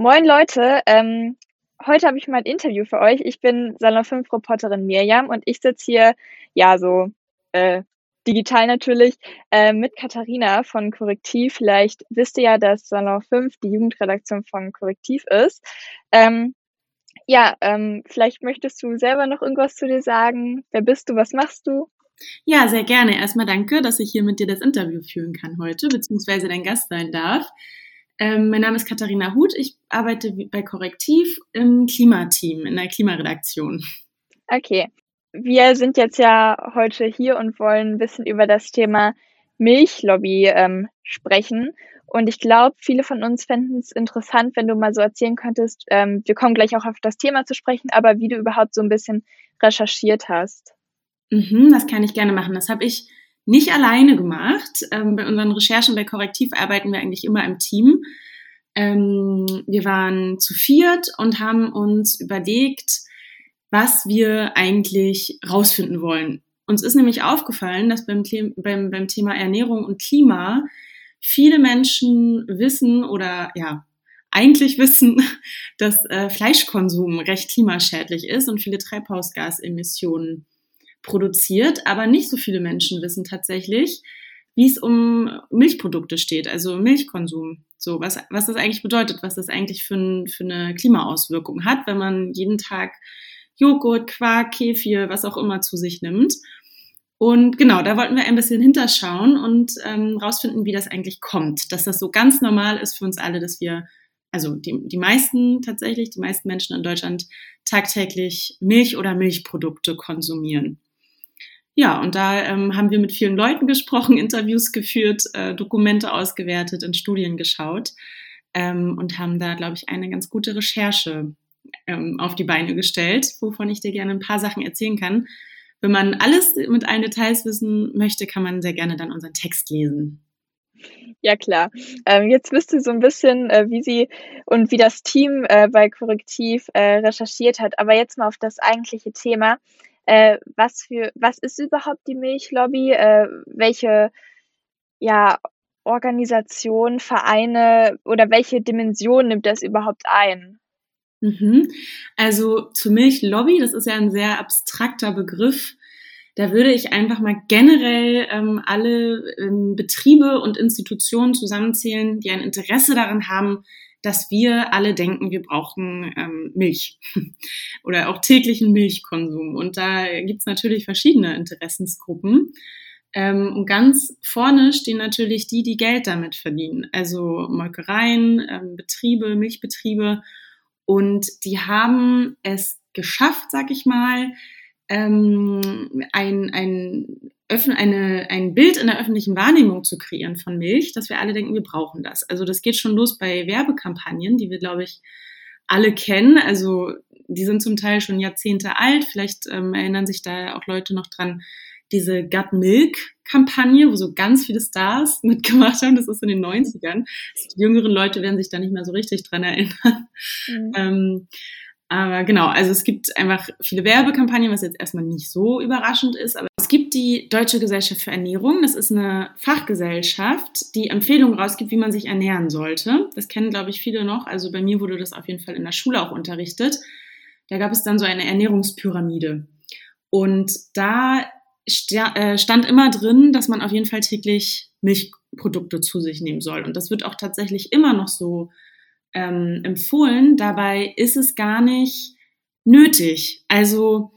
Moin Leute, ähm, heute habe ich mal ein Interview für euch. Ich bin Salon 5 Reporterin Mirjam und ich sitze hier, ja, so äh, digital natürlich, äh, mit Katharina von Korrektiv. Vielleicht wisst ihr ja, dass Salon 5 die Jugendredaktion von Korrektiv ist. Ähm, ja, ähm, vielleicht möchtest du selber noch irgendwas zu dir sagen. Wer bist du? Was machst du? Ja, sehr gerne. Erstmal danke, dass ich hier mit dir das Interview führen kann heute, beziehungsweise dein Gast sein darf. Ähm, mein Name ist Katharina Huth. Ich arbeite bei Korrektiv im Klimateam, in der Klimaredaktion. Okay. Wir sind jetzt ja heute hier und wollen ein bisschen über das Thema Milchlobby ähm, sprechen. Und ich glaube, viele von uns fänden es interessant, wenn du mal so erzählen könntest, ähm, wir kommen gleich auch auf das Thema zu sprechen, aber wie du überhaupt so ein bisschen recherchiert hast. Mhm, das kann ich gerne machen. Das habe ich nicht alleine gemacht. Ähm, bei unseren Recherchen bei Korrektiv arbeiten wir eigentlich immer im Team. Ähm, wir waren zu viert und haben uns überlegt, was wir eigentlich rausfinden wollen. Uns ist nämlich aufgefallen, dass beim, beim, beim Thema Ernährung und Klima viele Menschen wissen oder ja, eigentlich wissen, dass äh, Fleischkonsum recht klimaschädlich ist und viele Treibhausgasemissionen produziert, aber nicht so viele Menschen wissen tatsächlich, wie es um Milchprodukte steht, also Milchkonsum. So, was, was das eigentlich bedeutet, was das eigentlich für, ein, für eine Klimaauswirkung hat, wenn man jeden Tag Joghurt, Quark, Kefir, was auch immer zu sich nimmt. Und genau, da wollten wir ein bisschen hinterschauen und ähm, rausfinden, wie das eigentlich kommt. Dass das so ganz normal ist für uns alle, dass wir, also die, die meisten tatsächlich, die meisten Menschen in Deutschland tagtäglich Milch oder Milchprodukte konsumieren. Ja, und da ähm, haben wir mit vielen Leuten gesprochen, Interviews geführt, äh, Dokumente ausgewertet, in Studien geschaut ähm, und haben da, glaube ich, eine ganz gute Recherche ähm, auf die Beine gestellt, wovon ich dir gerne ein paar Sachen erzählen kann. Wenn man alles mit allen Details wissen möchte, kann man sehr gerne dann unseren Text lesen. Ja, klar. Ähm, jetzt wisst ihr so ein bisschen, äh, wie sie und wie das Team äh, bei Korrektiv äh, recherchiert hat. Aber jetzt mal auf das eigentliche Thema. Äh, was für, was ist überhaupt die Milchlobby? Äh, welche, ja, Organisationen, Vereine oder welche Dimension nimmt das überhaupt ein? Mhm. Also zur Milchlobby, das ist ja ein sehr abstrakter Begriff. Da würde ich einfach mal generell ähm, alle ähm, Betriebe und Institutionen zusammenzählen, die ein Interesse daran haben, dass wir alle denken, wir brauchen ähm, Milch oder auch täglichen Milchkonsum. Und da gibt's natürlich verschiedene Interessensgruppen. Ähm, und ganz vorne stehen natürlich die, die Geld damit verdienen. Also Molkereien, ähm, Betriebe, Milchbetriebe und die haben es geschafft, sag ich mal, ähm, ein, ein, eine, ein Bild in der öffentlichen Wahrnehmung zu kreieren von Milch, dass wir alle denken, wir brauchen das. Also das geht schon los bei Werbekampagnen, die wir, glaube ich, alle kennen. Also die sind zum Teil schon Jahrzehnte alt. Vielleicht ähm, erinnern sich da auch Leute noch dran, diese Gut Milk Kampagne, wo so ganz viele Stars mitgemacht haben. Das ist in den 90ern. Die jüngeren Leute werden sich da nicht mehr so richtig dran erinnern. Mhm. Ähm, aber genau, also es gibt einfach viele Werbekampagnen, was jetzt erstmal nicht so überraschend ist. Aber es gibt die Deutsche Gesellschaft für Ernährung. Das ist eine Fachgesellschaft, die Empfehlungen rausgibt, wie man sich ernähren sollte. Das kennen, glaube ich, viele noch. Also bei mir wurde das auf jeden Fall in der Schule auch unterrichtet. Da gab es dann so eine Ernährungspyramide. Und da äh, stand immer drin, dass man auf jeden Fall täglich Milchprodukte zu sich nehmen soll. Und das wird auch tatsächlich immer noch so ähm, empfohlen. Dabei ist es gar nicht nötig. Also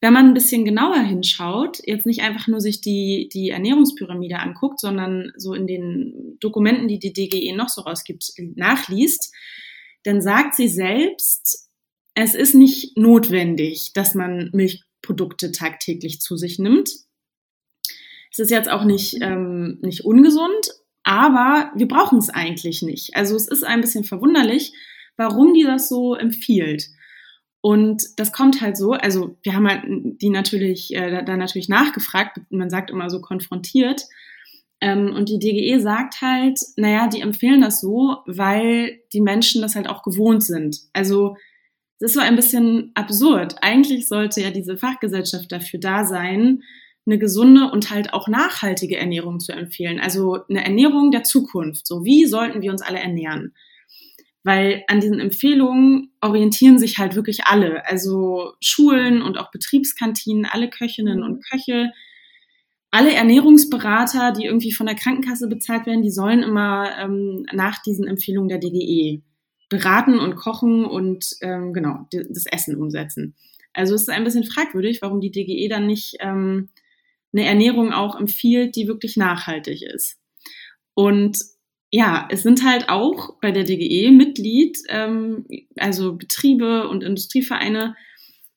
wenn man ein bisschen genauer hinschaut, jetzt nicht einfach nur sich die, die Ernährungspyramide anguckt, sondern so in den Dokumenten, die die DGE noch so rausgibt, nachliest, dann sagt sie selbst, es ist nicht notwendig, dass man Milch Produkte tagtäglich zu sich nimmt. Es ist jetzt auch nicht, ähm, nicht ungesund, aber wir brauchen es eigentlich nicht. Also es ist ein bisschen verwunderlich, warum die das so empfiehlt. Und das kommt halt so, also wir haben halt die natürlich, äh, da natürlich nachgefragt, man sagt immer so konfrontiert. Ähm, und die DGE sagt halt, naja, die empfehlen das so, weil die Menschen das halt auch gewohnt sind. Also es ist so ein bisschen absurd. Eigentlich sollte ja diese Fachgesellschaft dafür da sein, eine gesunde und halt auch nachhaltige Ernährung zu empfehlen. Also eine Ernährung der Zukunft. So, wie sollten wir uns alle ernähren? weil an diesen Empfehlungen orientieren sich halt wirklich alle. Also Schulen und auch Betriebskantinen, alle Köchinnen und Köche, alle Ernährungsberater, die irgendwie von der Krankenkasse bezahlt werden, die sollen immer ähm, nach diesen Empfehlungen der DGE beraten und kochen und ähm, genau das Essen umsetzen. Also es ist ein bisschen fragwürdig, warum die DGE dann nicht ähm, eine Ernährung auch empfiehlt, die wirklich nachhaltig ist. Und ja, es sind halt auch bei der DGE Mitglied, ähm, also Betriebe und Industrievereine.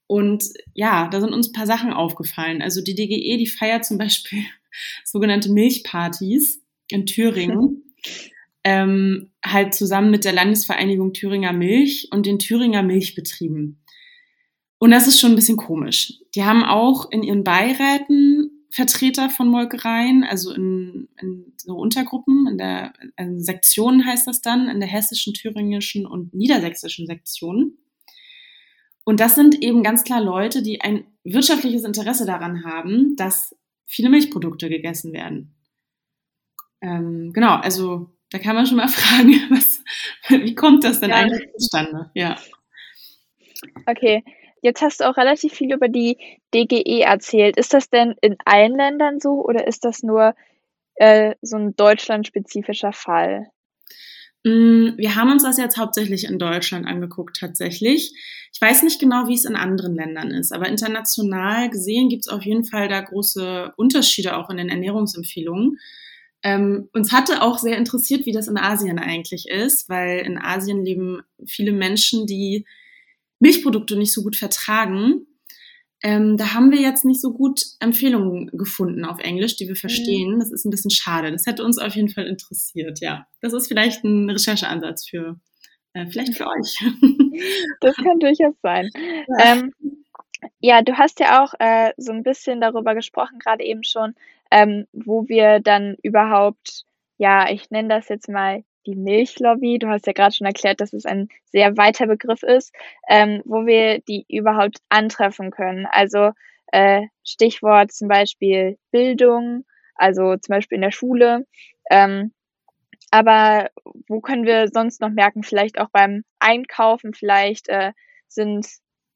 Und ja, da sind uns ein paar Sachen aufgefallen. Also die DGE, die feiert zum Beispiel sogenannte Milchpartys in Thüringen. ähm, halt zusammen mit der Landesvereinigung Thüringer Milch und den Thüringer Milchbetrieben. Und das ist schon ein bisschen komisch. Die haben auch in ihren Beiräten Vertreter von Molkereien, also in, in so Untergruppen, in der in Sektionen heißt das dann, in der hessischen, thüringischen und niedersächsischen Sektion. Und das sind eben ganz klar Leute, die ein wirtschaftliches Interesse daran haben, dass viele Milchprodukte gegessen werden. Ähm, genau, also da kann man schon mal fragen, was, wie kommt das denn ja. eigentlich zustande? Ja. Okay, Jetzt hast du auch relativ viel über die DGE erzählt. Ist das denn in allen Ländern so oder ist das nur äh, so ein deutschlandspezifischer Fall? Mm, wir haben uns das jetzt hauptsächlich in Deutschland angeguckt, tatsächlich. Ich weiß nicht genau, wie es in anderen Ländern ist, aber international gesehen gibt es auf jeden Fall da große Unterschiede auch in den Ernährungsempfehlungen. Ähm, uns hatte auch sehr interessiert, wie das in Asien eigentlich ist, weil in Asien leben viele Menschen, die Milchprodukte nicht so gut vertragen. Ähm, da haben wir jetzt nicht so gut Empfehlungen gefunden auf Englisch, die wir mhm. verstehen. Das ist ein bisschen schade. Das hätte uns auf jeden Fall interessiert, ja. Das ist vielleicht ein Rechercheansatz für, äh, vielleicht für euch. Das kann durchaus sein. Ja, ähm, ja du hast ja auch äh, so ein bisschen darüber gesprochen, gerade eben schon, ähm, wo wir dann überhaupt, ja, ich nenne das jetzt mal die Milchlobby, du hast ja gerade schon erklärt, dass es ein sehr weiter Begriff ist, ähm, wo wir die überhaupt antreffen können. Also äh, Stichwort zum Beispiel Bildung, also zum Beispiel in der Schule. Ähm, aber wo können wir sonst noch merken, vielleicht auch beim Einkaufen, vielleicht äh, sind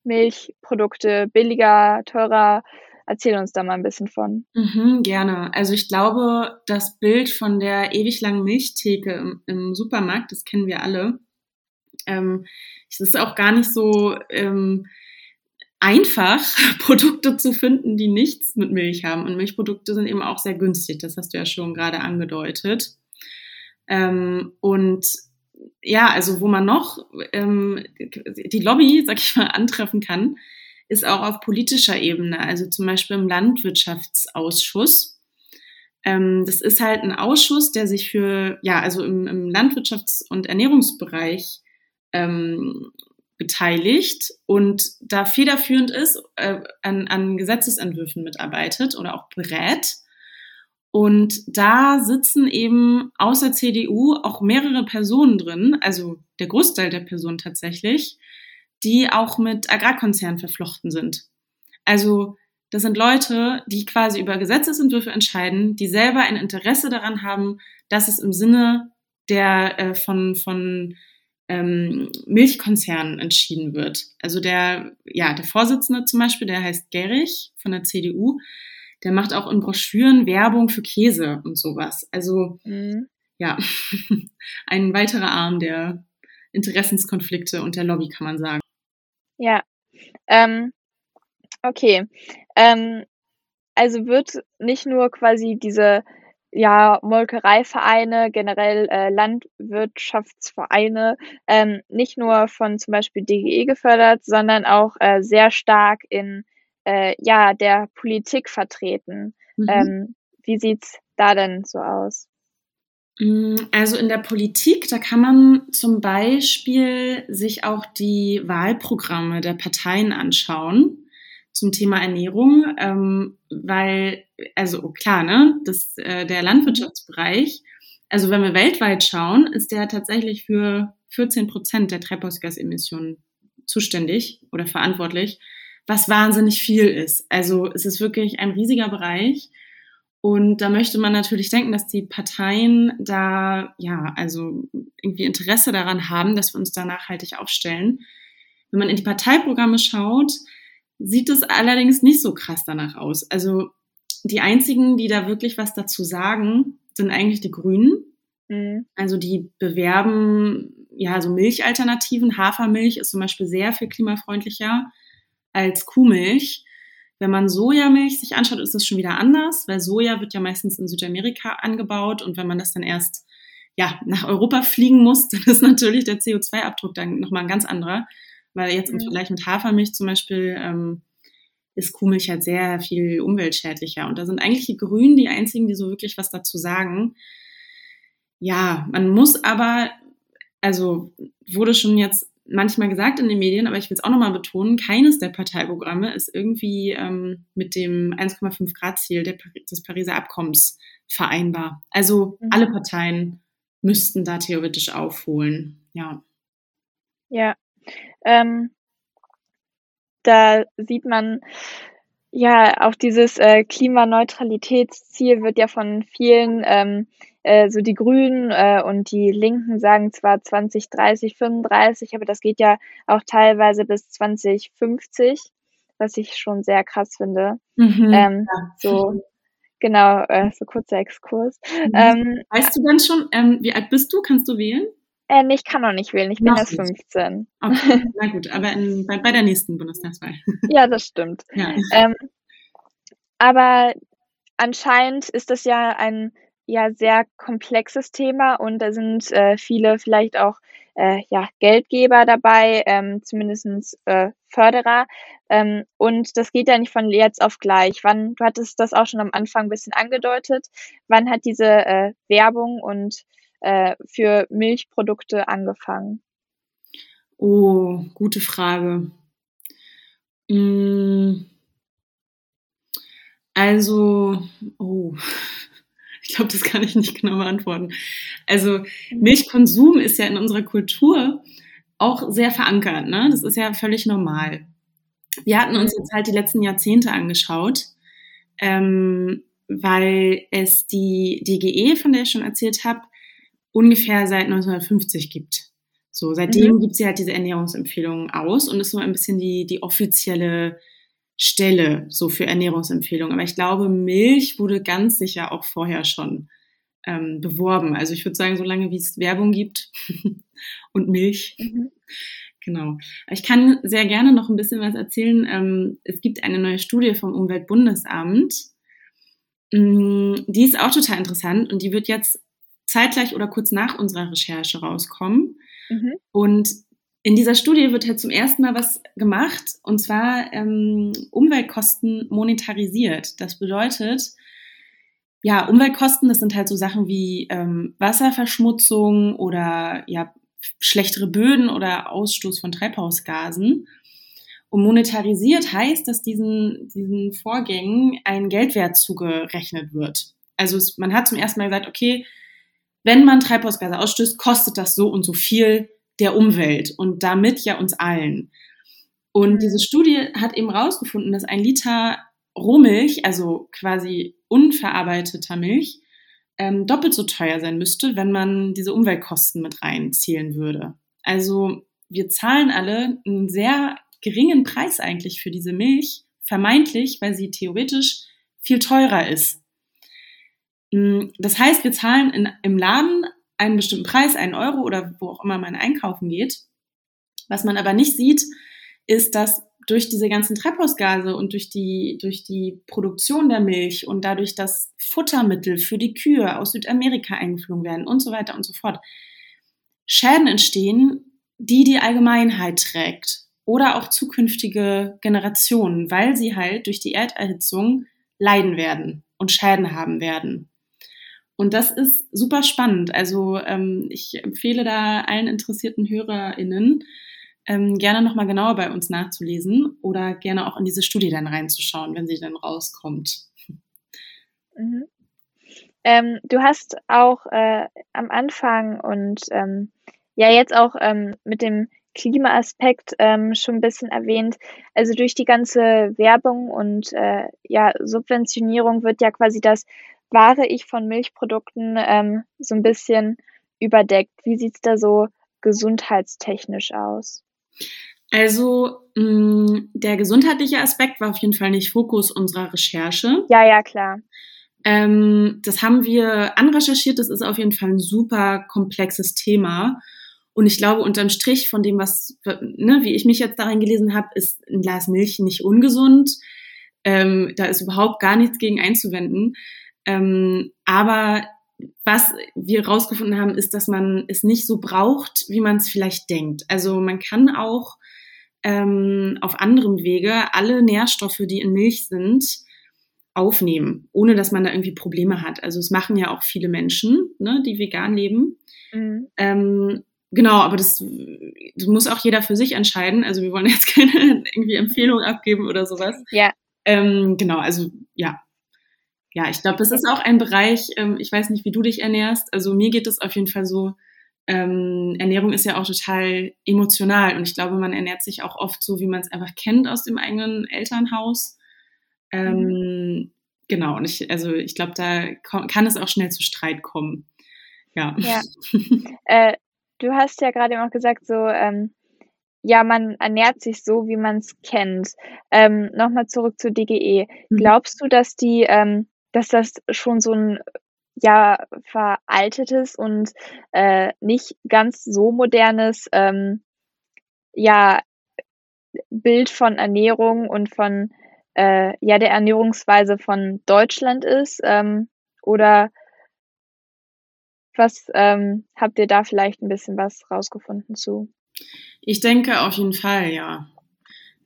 Milchprodukte billiger, teurer, Erzähl uns da mal ein bisschen von. Mhm, gerne. Also ich glaube, das Bild von der ewig langen Milchtheke im, im Supermarkt, das kennen wir alle. Ähm, es ist auch gar nicht so ähm, einfach, Produkte zu finden, die nichts mit Milch haben. Und Milchprodukte sind eben auch sehr günstig. Das hast du ja schon gerade angedeutet. Ähm, und ja, also wo man noch ähm, die Lobby, sag ich mal, antreffen kann, ist auch auf politischer Ebene, also zum Beispiel im Landwirtschaftsausschuss. Ähm, das ist halt ein Ausschuss, der sich für, ja, also im, im Landwirtschafts- und Ernährungsbereich ähm, beteiligt und da federführend ist, äh, an, an Gesetzesentwürfen mitarbeitet oder auch berät. Und da sitzen eben außer CDU auch mehrere Personen drin, also der Großteil der Personen tatsächlich, die auch mit Agrarkonzernen verflochten sind. Also das sind Leute, die quasi über Gesetzesentwürfe entscheiden, die selber ein Interesse daran haben, dass es im Sinne der äh, von, von ähm, Milchkonzernen entschieden wird. Also der, ja, der Vorsitzende zum Beispiel, der heißt Gerich von der CDU, der macht auch in Broschüren Werbung für Käse und sowas. Also mhm. ja, ein weiterer Arm der Interessenskonflikte und der Lobby, kann man sagen. Ja. Ähm, okay. Ähm, also wird nicht nur quasi diese ja, Molkereivereine, generell äh, Landwirtschaftsvereine, ähm, nicht nur von zum Beispiel DGE gefördert, sondern auch äh, sehr stark in äh, ja, der Politik vertreten. Mhm. Ähm, wie sieht's da denn so aus? Mm, also in der Politik, da kann man zum Beispiel sich auch die Wahlprogramme der Parteien anschauen zum Thema Ernährung, ähm, weil, also klar, ne, das, äh, der Landwirtschaftsbereich, also wenn wir weltweit schauen, ist der tatsächlich für 14 Prozent der Treibhausgasemissionen zuständig oder verantwortlich, was wahnsinnig viel ist. Also es ist wirklich ein riesiger Bereich. Und da möchte man natürlich denken, dass die Parteien da, ja, also irgendwie Interesse daran haben, dass wir uns da nachhaltig aufstellen. Wenn man in die Parteiprogramme schaut, sieht es allerdings nicht so krass danach aus. Also die einzigen, die da wirklich was dazu sagen, sind eigentlich die Grünen. Mhm. Also die bewerben ja so Milchalternativen. Hafermilch ist zum Beispiel sehr viel klimafreundlicher als Kuhmilch. Wenn man Sojamilch sich anschaut, ist das schon wieder anders, weil Soja wird ja meistens in Südamerika angebaut und wenn man das dann erst ja, nach Europa fliegen muss, dann ist natürlich der CO2-Abdruck dann nochmal ein ganz anderer. Weil jetzt im Vergleich mit Hafermilch zum Beispiel ähm, ist Kuhmilch halt sehr viel umweltschädlicher. Und da sind eigentlich die Grünen die einzigen, die so wirklich was dazu sagen. Ja, man muss aber, also wurde schon jetzt manchmal gesagt in den Medien, aber ich will es auch nochmal betonen, keines der Parteiprogramme ist irgendwie ähm, mit dem 1,5 Grad Ziel der, des Pariser Abkommens vereinbar. Also mhm. alle Parteien müssten da theoretisch aufholen. Ja. Ja. Ähm, da sieht man, ja, auch dieses äh, Klimaneutralitätsziel wird ja von vielen ähm, äh, so die Grünen äh, und die Linken sagen zwar 2030, 35, aber das geht ja auch teilweise bis 2050, was ich schon sehr krass finde. Mhm, ähm, ja. So genau, äh, so kurzer Exkurs. Mhm. Ähm, weißt du dann schon, ähm, wie alt bist du? Kannst du wählen? Ähm, ich kann noch nicht wählen, ich bin erst 15. Okay, na gut, aber in, bei, bei, der nächsten Bundestagswahl. ja, das stimmt. Ja. Ähm, aber anscheinend ist das ja ein ja sehr komplexes Thema und da sind äh, viele vielleicht auch äh, ja, Geldgeber dabei, ähm, zumindest äh, Förderer. Ähm, und das geht ja nicht von jetzt auf gleich. Wann, du hattest das auch schon am Anfang ein bisschen angedeutet, wann hat diese äh, Werbung und äh, für Milchprodukte angefangen? Oh, gute Frage. Mm. Also, oh, ich glaube, das kann ich nicht genau beantworten. Also Milchkonsum ist ja in unserer Kultur auch sehr verankert. Ne? Das ist ja völlig normal. Wir hatten uns jetzt halt die letzten Jahrzehnte angeschaut, ähm, weil es die DGE, von der ich schon erzählt habe, ungefähr seit 1950 gibt. So, seitdem mhm. gibt sie halt diese Ernährungsempfehlungen aus und ist so ein bisschen die, die offizielle Stelle so für Ernährungsempfehlungen. Aber ich glaube, Milch wurde ganz sicher auch vorher schon ähm, beworben. Also ich würde sagen, solange wie es Werbung gibt und Milch. Mhm. Genau. Ich kann sehr gerne noch ein bisschen was erzählen. Ähm, es gibt eine neue Studie vom Umweltbundesamt. Mm, die ist auch total interessant und die wird jetzt zeitgleich oder kurz nach unserer Recherche rauskommen. Mhm. Und in dieser Studie wird halt zum ersten Mal was gemacht, und zwar ähm, Umweltkosten monetarisiert. Das bedeutet, ja, Umweltkosten, das sind halt so Sachen wie ähm, Wasserverschmutzung oder ja, schlechtere Böden oder Ausstoß von Treibhausgasen. Und monetarisiert heißt, dass diesen, diesen Vorgängen ein Geldwert zugerechnet wird. Also es, man hat zum ersten Mal gesagt, okay, wenn man Treibhausgase ausstößt, kostet das so und so viel der Umwelt und damit ja uns allen. Und mhm. diese Studie hat eben rausgefunden, dass ein Liter Rohmilch, also quasi unverarbeiteter Milch, ähm, doppelt so teuer sein müsste, wenn man diese Umweltkosten mit reinzählen würde. Also wir zahlen alle einen sehr geringen Preis eigentlich für diese Milch, vermeintlich, weil sie theoretisch viel teurer ist. Mm, das heißt, wir zahlen in, im Laden einen bestimmten Preis, einen Euro oder wo auch immer man einkaufen geht. Was man aber nicht sieht, ist, dass durch diese ganzen Treibhausgase und durch die, durch die Produktion der Milch und dadurch, dass Futtermittel für die Kühe aus Südamerika eingeflogen werden und so weiter und so fort, Schäden entstehen, die die Allgemeinheit trägt oder auch zukünftige Generationen, weil sie halt durch die Erderhitzung leiden werden und Schäden haben werden. Und das ist super spannend. Also ähm, ich empfehle da allen interessierten HörerInnen, ähm, gerne nochmal genauer bei uns nachzulesen oder gerne auch in diese Studie dann reinzuschauen, wenn sie dann rauskommt. Mhm. Ähm, du hast auch äh, am Anfang und ähm, ja jetzt auch ähm, mit dem Klimaaspekt ähm, schon ein bisschen erwähnt. Also durch die ganze Werbung und äh, ja, Subventionierung wird ja quasi das wahre Ich von Milchprodukten ähm, so ein bisschen überdeckt. Wie sieht's da so gesundheitstechnisch aus? Also mh, mm, der gesundheitliche Aspekt war auf jeden Fall nicht Fokus unserer Recherche. Ja, ja, klar. Ähm, das haben wir anrecherchiert. Das ist auf jeden Fall ein super komplexes Thema. Und ich glaube, unterm Strich von dem, was, ne, wie ich mich jetzt darin gelesen habe, ist ein Glas Milch nicht ungesund. Ähm, da ist überhaupt gar nichts gegen einzuwenden. Ähm, aber was wir rausgefunden haben, ist, dass man es nicht so braucht, wie man es vielleicht denkt. Also man kann auch ähm, auf anderem Wege alle Nährstoffe, die in Milch sind, aufnehmen, ohne dass man da irgendwie Probleme hat. Also es machen ja auch viele Menschen, ne, die vegan leben. Mhm. Ähm, Genau, aber das, das muss auch jeder für sich entscheiden. Also wir wollen jetzt keine irgendwie Empfehlung abgeben oder sowas. Ja. Ähm, genau, also ja. Ja, ich glaube, das ist auch ein Bereich, ähm, ich weiß nicht, wie du dich ernährst. Also mir geht es auf jeden Fall so, ähm, Ernährung ist ja auch total emotional und ich glaube, man ernährt sich auch oft so, wie man es einfach kennt aus dem eigenen Elternhaus. Ähm, mhm. Genau, und ich, also ich glaube, da kann es auch schnell zu Streit kommen. Ja. ja. äh, Du hast ja gerade auch gesagt, so, ähm, ja, man ernährt sich so, wie man es kennt. Ähm, Nochmal zurück zur DGE. Mhm. Glaubst du, dass die, ähm, dass das schon so ein ja veraltetes und äh, nicht ganz so modernes ähm, ja Bild von Ernährung und von äh, ja der Ernährungsweise von Deutschland ist ähm, oder was ähm, habt ihr da vielleicht ein bisschen was rausgefunden zu? Ich denke auf jeden Fall, ja.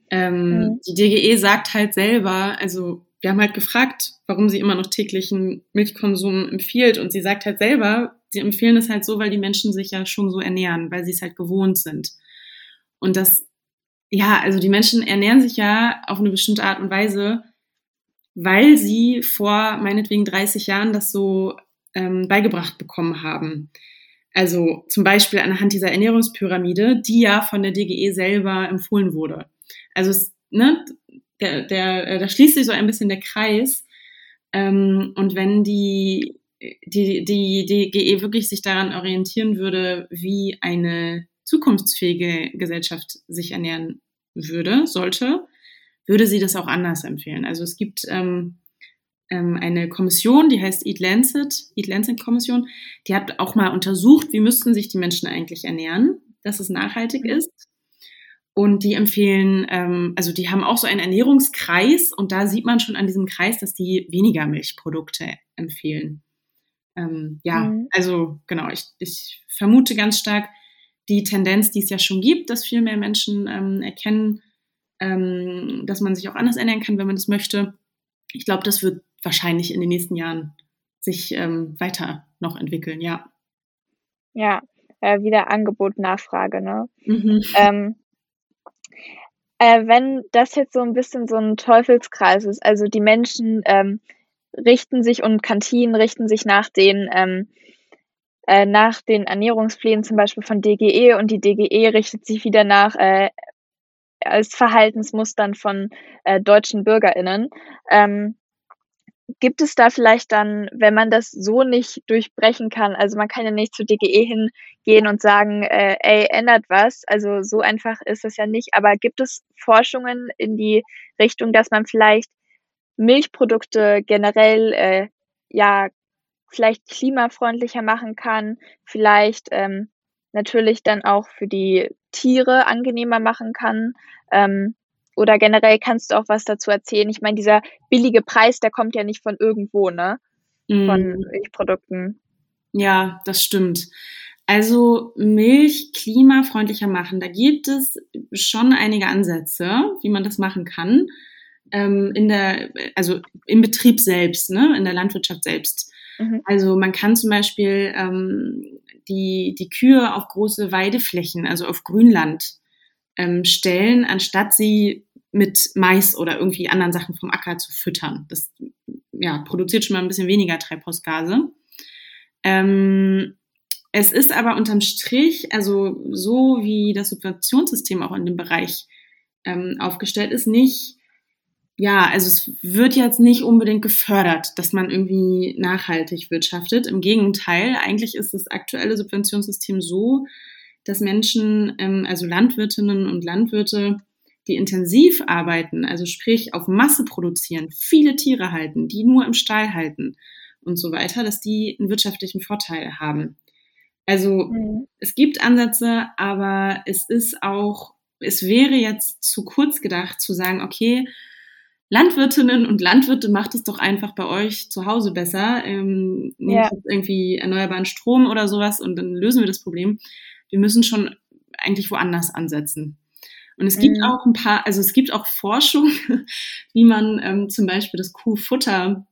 Ähm, mhm. Die DGE sagt halt selber, also wir haben halt gefragt, warum sie immer noch täglichen Milchkonsum empfiehlt und sie sagt halt selber, sie empfehlen es halt so, weil die Menschen sich ja schon so ernähren, weil sie es halt gewohnt sind. Und das, ja, also die Menschen ernähren sich ja auf eine bestimmte Art und Weise, weil sie vor meinetwegen 30 Jahren das so ähm, beigebracht bekommen haben. Also zum Beispiel anhand dieser Ernährungspyramide, die ja von der DGE selber empfohlen wurde. Also es, ne, der, der, äh, da schließt sich so ein bisschen der Kreis. Ähm, und wenn die, die, die DGE wirklich sich daran orientieren würde, wie eine zukunftsfähige Gesellschaft sich ernähren würde, sollte, würde sie das auch anders empfehlen. Also es gibt ähm, ähm, eine Kommission, die heißt Eat Lancet, Eat Lancet Kommission, die hat auch mal untersucht, wie müssten sich die Menschen eigentlich ernähren, dass es nachhaltig ist. Und die empfehlen, ähm, also die haben auch so einen Ernährungskreis und da sieht man schon an diesem Kreis, dass die weniger Milchprodukte empfehlen. Ähm, ja, mhm. also genau, ich, ich vermute ganz stark die Tendenz, die es ja schon gibt, dass viel mehr Menschen ähm, erkennen, ähm, dass man sich auch anders ernähren kann, wenn man das möchte. Ich glaube, das wird wahrscheinlich in den nächsten Jahren sich ähm, weiter noch entwickeln, ja. Ja, äh, wieder Angebot, Nachfrage, ne? Mhm. Ähm, äh, wenn das jetzt so ein bisschen so ein Teufelskreis ist, also die Menschen ähm, richten sich und Kantinen richten sich nach den ähm, äh, nach den Ernährungsplänen zum Beispiel von DGE und die DGE richtet sich wieder nach äh, als Verhaltensmustern von äh, deutschen BürgerInnen. Ähm, gibt es da vielleicht dann, wenn man das so nicht durchbrechen kann, also man kann ja nicht zu DGE hingehen und sagen, äh, ey, ändert was, also so einfach ist es ja nicht, aber gibt es Forschungen in die Richtung, dass man vielleicht Milchprodukte generell, äh, ja, vielleicht klimafreundlicher machen kann, vielleicht ähm, natürlich dann auch für die Tiere angenehmer machen kann, ähm, oder generell kannst du auch was dazu erzählen? Ich meine, dieser billige Preis, der kommt ja nicht von irgendwo, ne? Von mm. Milchprodukten. Ja, das stimmt. Also Milch klimafreundlicher machen, da gibt es schon einige Ansätze, wie man das machen kann. Ähm, in der, also im Betrieb selbst, ne, in der Landwirtschaft selbst. Mhm. Also man kann zum Beispiel ähm, die, die Kühe auf große Weideflächen, also auf Grünland ähm, stellen, anstatt sie mit Mais oder irgendwie anderen Sachen vom Acker zu füttern. Das ja, produziert schon mal ein bisschen weniger Treibhausgase. Ähm, es ist aber unterm Strich, also so wie das Subventionssystem auch in dem Bereich ähm, aufgestellt ist, nicht ja, also es wird jetzt nicht unbedingt gefördert, dass man irgendwie nachhaltig wirtschaftet. Im Gegenteil, eigentlich ist das aktuelle Subventionssystem so, dass Menschen, ähm, also Landwirtinnen und Landwirte, die intensiv arbeiten, also sprich auf Masse produzieren, viele Tiere halten, die nur im Stall halten und so weiter, dass die einen wirtschaftlichen Vorteil haben. Also mhm. es gibt Ansätze, aber es ist auch, es wäre jetzt zu kurz gedacht zu sagen, okay, Landwirtinnen und Landwirte macht es doch einfach bei euch zu Hause besser. Ähm, nehmt ja. irgendwie erneuerbaren Strom oder sowas und dann lösen wir das Problem. Wir müssen schon eigentlich woanders ansetzen. Und es gibt mhm. auch ein paar, also es gibt auch Forschung, wie man ähm, zum Beispiel das Kuhfutter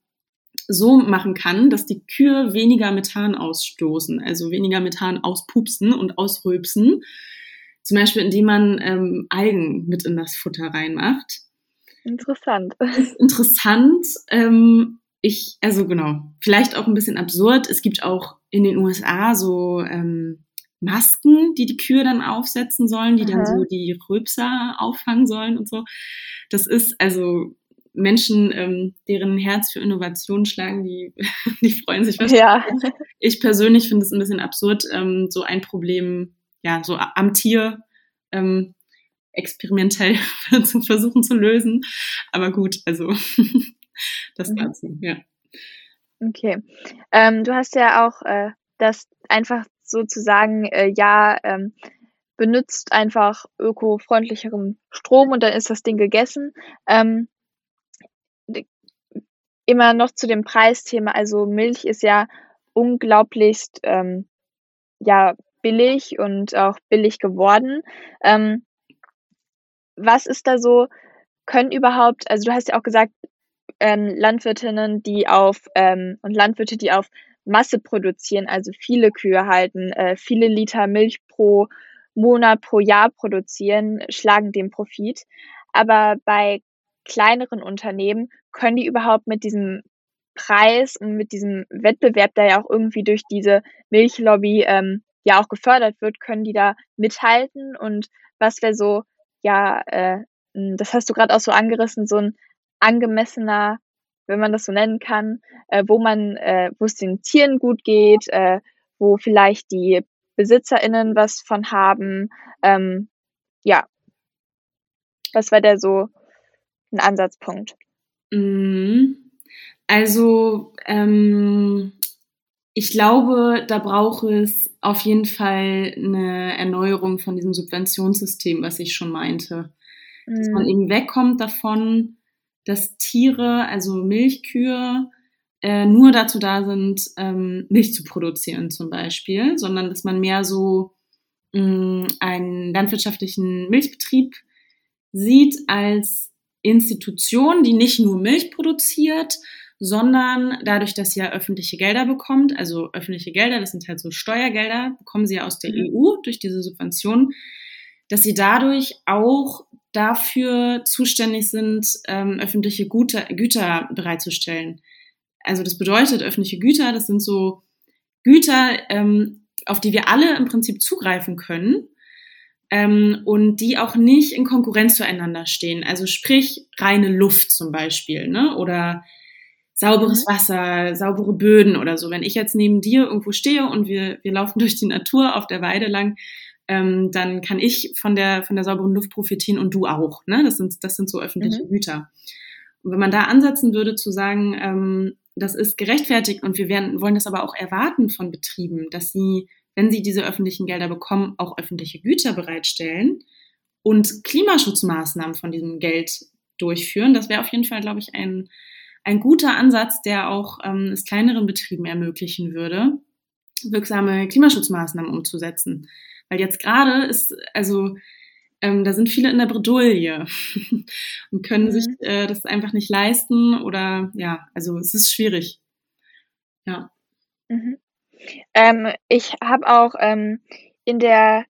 so machen kann, dass die Kühe weniger Methan ausstoßen, also weniger Methan auspupsen und ausrülpsen. Zum Beispiel, indem man ähm, Algen mit in das Futter reinmacht. Interessant. interessant. Ähm, ich, also genau, vielleicht auch ein bisschen absurd. Es gibt auch in den USA so ähm, Masken, die die Kühe dann aufsetzen sollen, die Aha. dann so die Rülpser auffangen sollen und so. Das ist also Menschen, ähm, deren Herz für Innovation schlagen, die, die freuen sich. Was ja. Ich persönlich finde es ein bisschen absurd, ähm, so ein Problem, ja, so am Tier ähm, experimentell zu versuchen zu lösen. Aber gut, also das mhm. dazu, ja. Okay. Ähm, du hast ja auch äh, das einfach sozusagen, äh, ja, ähm, benutzt einfach ökofreundlicheren Strom und dann ist das Ding gegessen. Ähm, immer noch zu dem Preisthema. Also Milch ist ja unglaublichst ähm, ja billig und auch billig geworden. Ähm, was ist da so? Können überhaupt, also du hast ja auch gesagt, ähm, Landwirtinnen, die auf ähm, und Landwirte, die auf Masse produzieren, also viele Kühe halten, äh, viele Liter Milch pro Monat, pro Jahr produzieren, schlagen den Profit. Aber bei kleineren Unternehmen können die überhaupt mit diesem Preis und mit diesem Wettbewerb, der ja auch irgendwie durch diese Milchlobby ähm, ja auch gefördert wird, können die da mithalten? Und was wäre so, ja, äh, das hast du gerade auch so angerissen, so ein angemessener, wenn man das so nennen kann, äh, wo man, äh, wo es den Tieren gut geht, äh, wo vielleicht die BesitzerInnen was von haben. Ähm, ja. Was war der so ein Ansatzpunkt? Mhm. Also, ähm, ich glaube, da braucht es auf jeden Fall eine Erneuerung von diesem Subventionssystem, was ich schon meinte. Dass man mhm. eben wegkommt davon, dass Tiere, also Milchkühe, äh, nur dazu da sind, ähm, Milch zu produzieren zum Beispiel, sondern dass man mehr so mh, mm, einen landwirtschaftlichen Milchbetrieb sieht als Institution, die nicht nur Milch produziert, sondern dadurch, dass sie ja öffentliche Gelder bekommt, also öffentliche Gelder, das sind halt so Steuergelder, bekommen sie ja aus der mhm. EU durch diese Subvention, dass sie dadurch auch dafür zuständig sind, ähm, öffentliche Güter, Güter bereitzustellen. Also das bedeutet, öffentliche Güter, das sind so Güter, ähm, auf die wir alle im Prinzip zugreifen können ähm, und die auch nicht in Konkurrenz zueinander stehen. Also sprich reine Luft zum Beispiel, ne? Oder sauberes mhm. Wasser, saubere Böden oder so. Wenn ich jetzt neben dir irgendwo stehe und wir, wir laufen durch die Natur auf der Weide lang, ähm, dann kann ich von der, von der sauberen Luft profitieren und du auch. Ne? Das, sind, das sind so öffentliche mhm. Güter. Und wenn man da ansetzen würde zu sagen, ähm, das ist gerechtfertigt und wir werden, wollen das aber auch erwarten von Betrieben, dass sie wenn sie diese öffentlichen Gelder bekommen, auch öffentliche Güter bereitstellen und Klimaschutzmaßnahmen von diesem Geld durchführen. Das wäre auf jeden Fall, glaube ich, ein, ein guter Ansatz, der auch ähm, es kleineren Betrieben ermöglichen würde, wirksame Klimaschutzmaßnahmen umzusetzen. Weil jetzt gerade ist, also ähm, da sind viele in der Bredouille und können mhm. sich äh, das einfach nicht leisten oder ja, also es ist schwierig. Ja. Mhm. Ähm, ich habe auch ähm, in der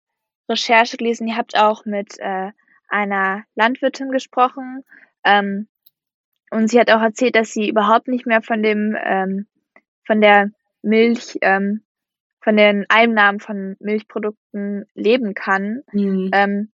Recherche gelesen, ihr habt auch mit äh, einer Landwirtin gesprochen. Ähm, und sie hat auch erzählt, dass sie überhaupt nicht mehr von dem, ähm, von der Milch, ähm, von den Einnahmen von Milchprodukten leben kann. Mhm. Ähm,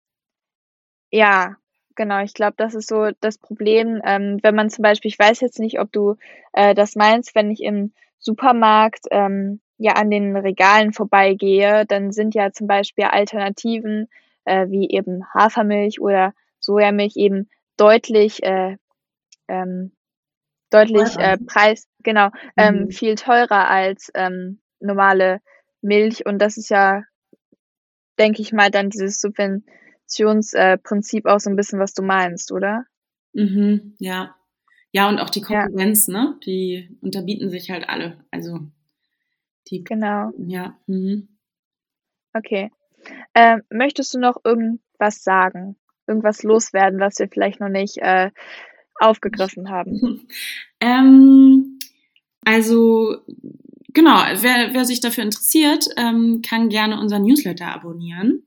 ja, genau. Ich glaube, das ist so das Problem, ähm, wenn man zum Beispiel, ich weiß jetzt nicht, ob du äh, das meinst, wenn ich im Supermarkt ähm, ja an den Regalen vorbeigehe, dann sind ja zum Beispiel Alternativen äh, wie eben Hafermilch oder Sojamilch eben deutlich äh, ähm, deutlich äh, Preis genau ähm, mhm. viel teurer als ähm, normale Milch und das ist ja denke ich mal dann dieses Subventionsprinzip auch so ein bisschen was du meinst oder mhm, ja ja und auch die Konkurrenz ja. ne die unterbieten sich halt alle also die, genau. Ja. Mhm. Okay. Ähm, möchtest du noch irgendwas sagen? Irgendwas loswerden, was wir vielleicht noch nicht äh, aufgegriffen haben? ähm, also genau, wer, wer sich dafür interessiert, ähm, kann gerne unseren Newsletter abonnieren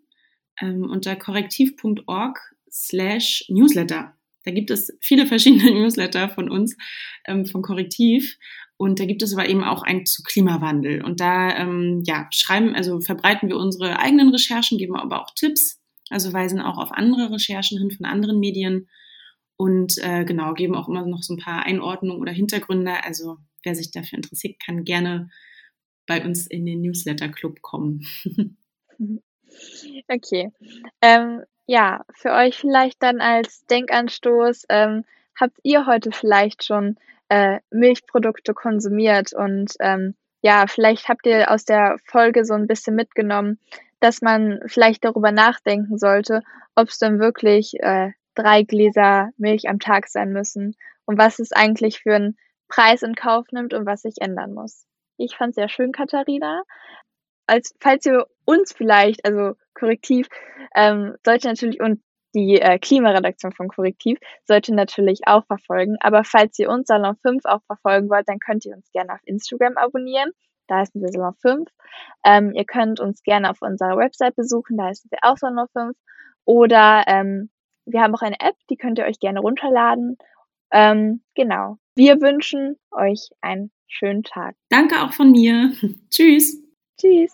ähm, unter korrektiv.org slash Newsletter. Da gibt es viele verschiedene Newsletter von uns, ähm, von Korrektiv. Und da gibt es aber eben auch einen zu Klimawandel. Und da ähm, ja, schreiben, also verbreiten wir unsere eigenen Recherchen, geben aber auch Tipps, also weisen auch auf andere Recherchen hin von anderen Medien und äh, genau, geben auch immer noch so ein paar Einordnungen oder Hintergründe. Also wer sich dafür interessiert, kann gerne bei uns in den Newsletter-Club kommen. okay. Ähm, ja, für euch vielleicht dann als Denkanstoß, ähm, habt ihr heute vielleicht schon äh, Milchprodukte konsumiert. Und ähm, ja, vielleicht habt ihr aus der Folge so ein bisschen mitgenommen, dass man vielleicht darüber nachdenken sollte, ob es denn wirklich äh, drei Gläser Milch am Tag sein müssen und was es eigentlich für einen Preis in Kauf nimmt und was sich ändern muss. Ich fand es sehr schön, Katharina. Als falls ihr uns vielleicht, also korrektiv, ähm, sollte natürlich und die äh, Klimaredaktion von Korrektiv sollte natürlich auch verfolgen. Aber falls ihr uns Salon 5 auch verfolgen wollt, dann könnt ihr uns gerne auf Instagram abonnieren. Da heißen wir Salon 5. Ähm, ihr könnt uns gerne auf unserer Website besuchen, da heißen wir auch Salon 5. Oder ähm, wir haben auch eine App, die könnt ihr euch gerne runterladen. Ähm, genau. Wir wünschen euch einen schönen Tag. Danke auch von mir. Tschüss. Tschüss.